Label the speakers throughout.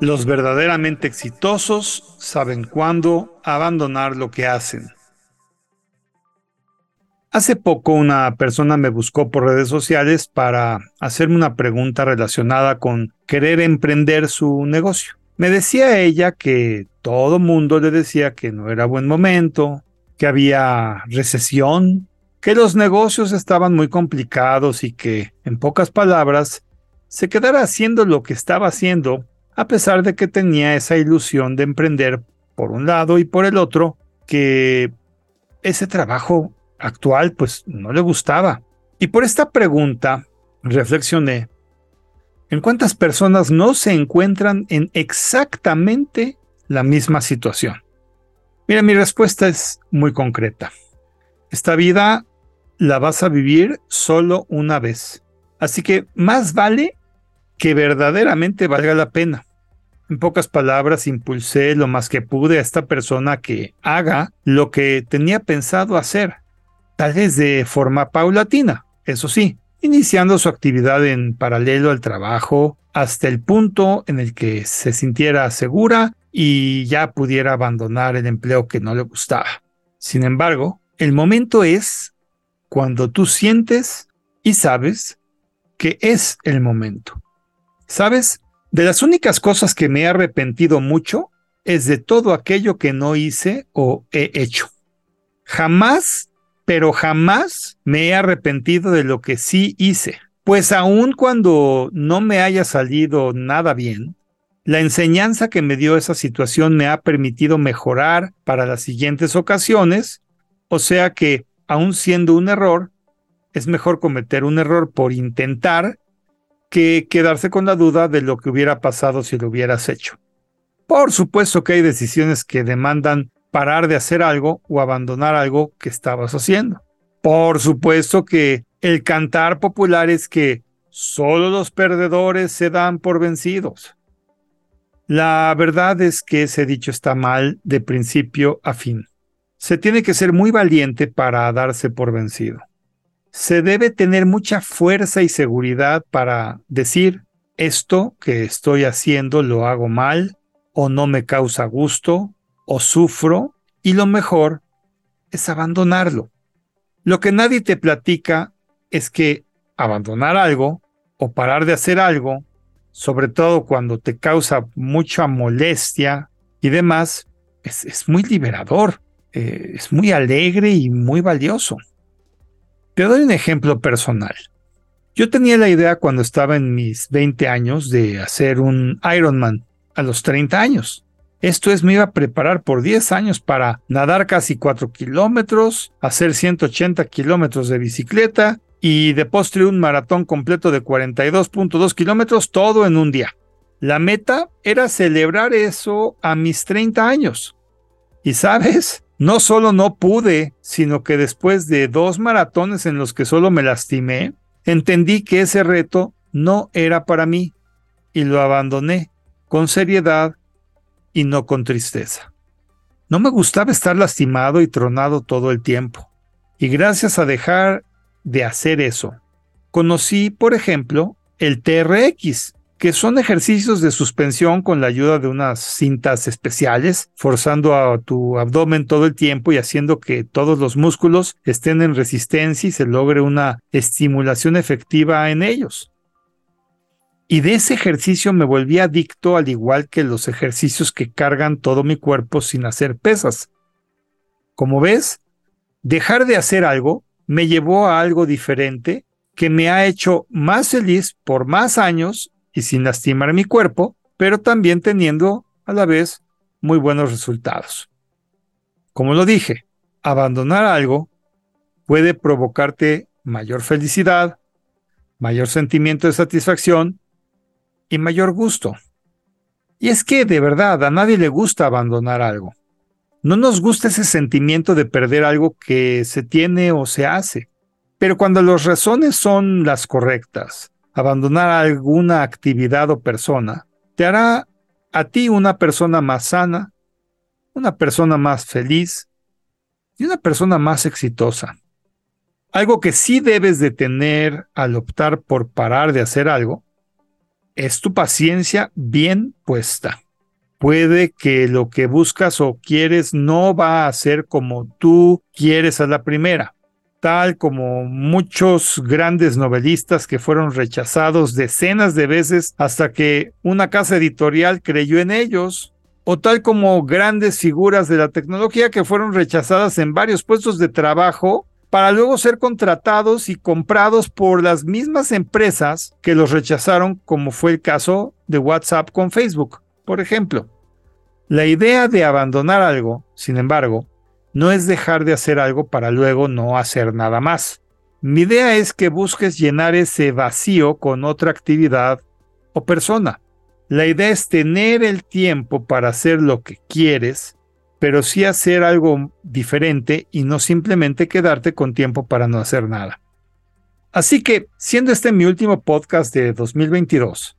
Speaker 1: Los verdaderamente exitosos saben cuándo abandonar lo que hacen. Hace poco una persona me buscó por redes sociales para hacerme una pregunta relacionada con querer emprender su negocio. Me decía ella que todo mundo le decía que no era buen momento, que había recesión, que los negocios estaban muy complicados y que, en pocas palabras, se quedara haciendo lo que estaba haciendo a pesar de que tenía esa ilusión de emprender por un lado y por el otro, que ese trabajo actual pues no le gustaba. Y por esta pregunta reflexioné en cuántas personas no se encuentran en exactamente la misma situación. Mira, mi respuesta es muy concreta. Esta vida la vas a vivir solo una vez. Así que más vale que verdaderamente valga la pena. En pocas palabras, impulsé lo más que pude a esta persona que haga lo que tenía pensado hacer, tal vez de forma paulatina, eso sí, iniciando su actividad en paralelo al trabajo hasta el punto en el que se sintiera segura y ya pudiera abandonar el empleo que no le gustaba. Sin embargo, el momento es cuando tú sientes y sabes que es el momento. ¿Sabes? De las únicas cosas que me he arrepentido mucho es de todo aquello que no hice o he hecho. Jamás, pero jamás me he arrepentido de lo que sí hice. Pues aun cuando no me haya salido nada bien, la enseñanza que me dio esa situación me ha permitido mejorar para las siguientes ocasiones, o sea que, aun siendo un error, es mejor cometer un error por intentar que quedarse con la duda de lo que hubiera pasado si lo hubieras hecho. Por supuesto que hay decisiones que demandan parar de hacer algo o abandonar algo que estabas haciendo. Por supuesto que el cantar popular es que solo los perdedores se dan por vencidos. La verdad es que ese dicho está mal de principio a fin. Se tiene que ser muy valiente para darse por vencido se debe tener mucha fuerza y seguridad para decir esto que estoy haciendo lo hago mal o no me causa gusto o sufro y lo mejor es abandonarlo. Lo que nadie te platica es que abandonar algo o parar de hacer algo, sobre todo cuando te causa mucha molestia y demás, es, muy liberador, eh, es muy alegre y muy valioso. Te doy un ejemplo personal. Yo tenía la idea cuando estaba en mis 20 años de hacer un Ironman a los 30 años. Esto es, me iba a preparar por 10 años para nadar casi 4 kilómetros, hacer 180 kilómetros de bicicleta y de postre un maratón completo de 42.2 kilómetros, todo en un día. La meta era celebrar eso a mis 30 años. Y sabes, no solo no pude, sino que después de dos maratones en los que solo me lastimé, entendí que ese reto no era para mí y lo abandoné con seriedad y no con tristeza. No me gustaba estar lastimado y tronado todo el tiempo. Y gracias a dejar de hacer eso, conocí, por ejemplo, el TRX, que son ejercicios de suspensión con la ayuda de unas cintas especiales, forzando a tu abdomen todo el tiempo y haciendo que todos los músculos estén en resistencia y se logre una estimulación efectiva en ellos. Y de ese ejercicio me volví adicto al igual que los ejercicios que cargan todo mi cuerpo sin hacer pesas. Como ves, dejar de hacer algo me llevó a algo diferente que me ha hecho más feliz por más años y sin lastimar mi cuerpo, pero también teniendo a la vez muy buenos resultados. Como lo dije, abandonar algo puede provocarte mayor felicidad, mayor sentimiento de satisfacción y mayor gusto. Y es que de verdad a nadie le gusta abandonar algo. No nos gusta ese sentimiento de perder algo que se tiene o se hace. Pero cuando las razones son las correctas, abandonar alguna actividad o persona, te hará a ti una persona más sana, una persona más feliz y una persona más exitosa. Algo que sí debes de tener al optar por parar de hacer algo es tu paciencia bien puesta. Puede que lo que buscas o quieres no va a ser como tú quieres a la primera, tal como muchos grandes novelistas que fueron rechazados decenas de veces hasta que una casa editorial creyó en ellos, o tal como grandes figuras de la tecnología que fueron rechazadas en varios puestos de trabajo para luego ser contratados y comprados por las mismas empresas que los rechazaron, como fue el caso de WhatsApp con Facebook, por ejemplo. La idea de abandonar algo, sin embargo, no es dejar de hacer algo para luego no hacer nada más. Mi idea es que busques llenar ese vacío con otra actividad o persona. La idea es tener el tiempo para hacer lo que quieres pero sí hacer algo diferente y no simplemente quedarte con tiempo para no hacer nada. Así que, siendo este mi último podcast de 2022,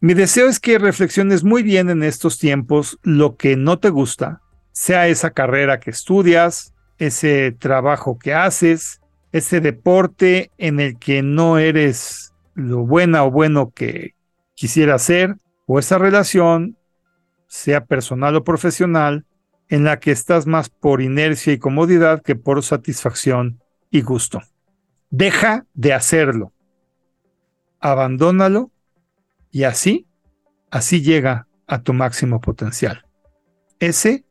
Speaker 1: mi deseo es que reflexiones muy bien en estos tiempos lo que no te gusta, sea esa carrera que estudias, ese trabajo que haces, ese deporte en el que no eres lo buena o bueno que quisiera ser, o esa relación, sea personal o profesional, en la que estás más por inercia y comodidad que por satisfacción y gusto. Deja de hacerlo. Abandónalo y así, así llega a tu máximo potencial. Ese,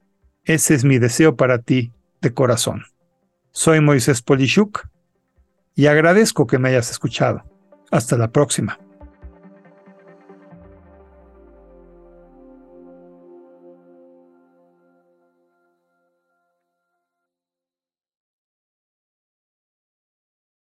Speaker 1: ese es mi deseo para ti de corazón. Soy Moisés Polishuk y agradezco que me hayas escuchado. Hasta la próxima.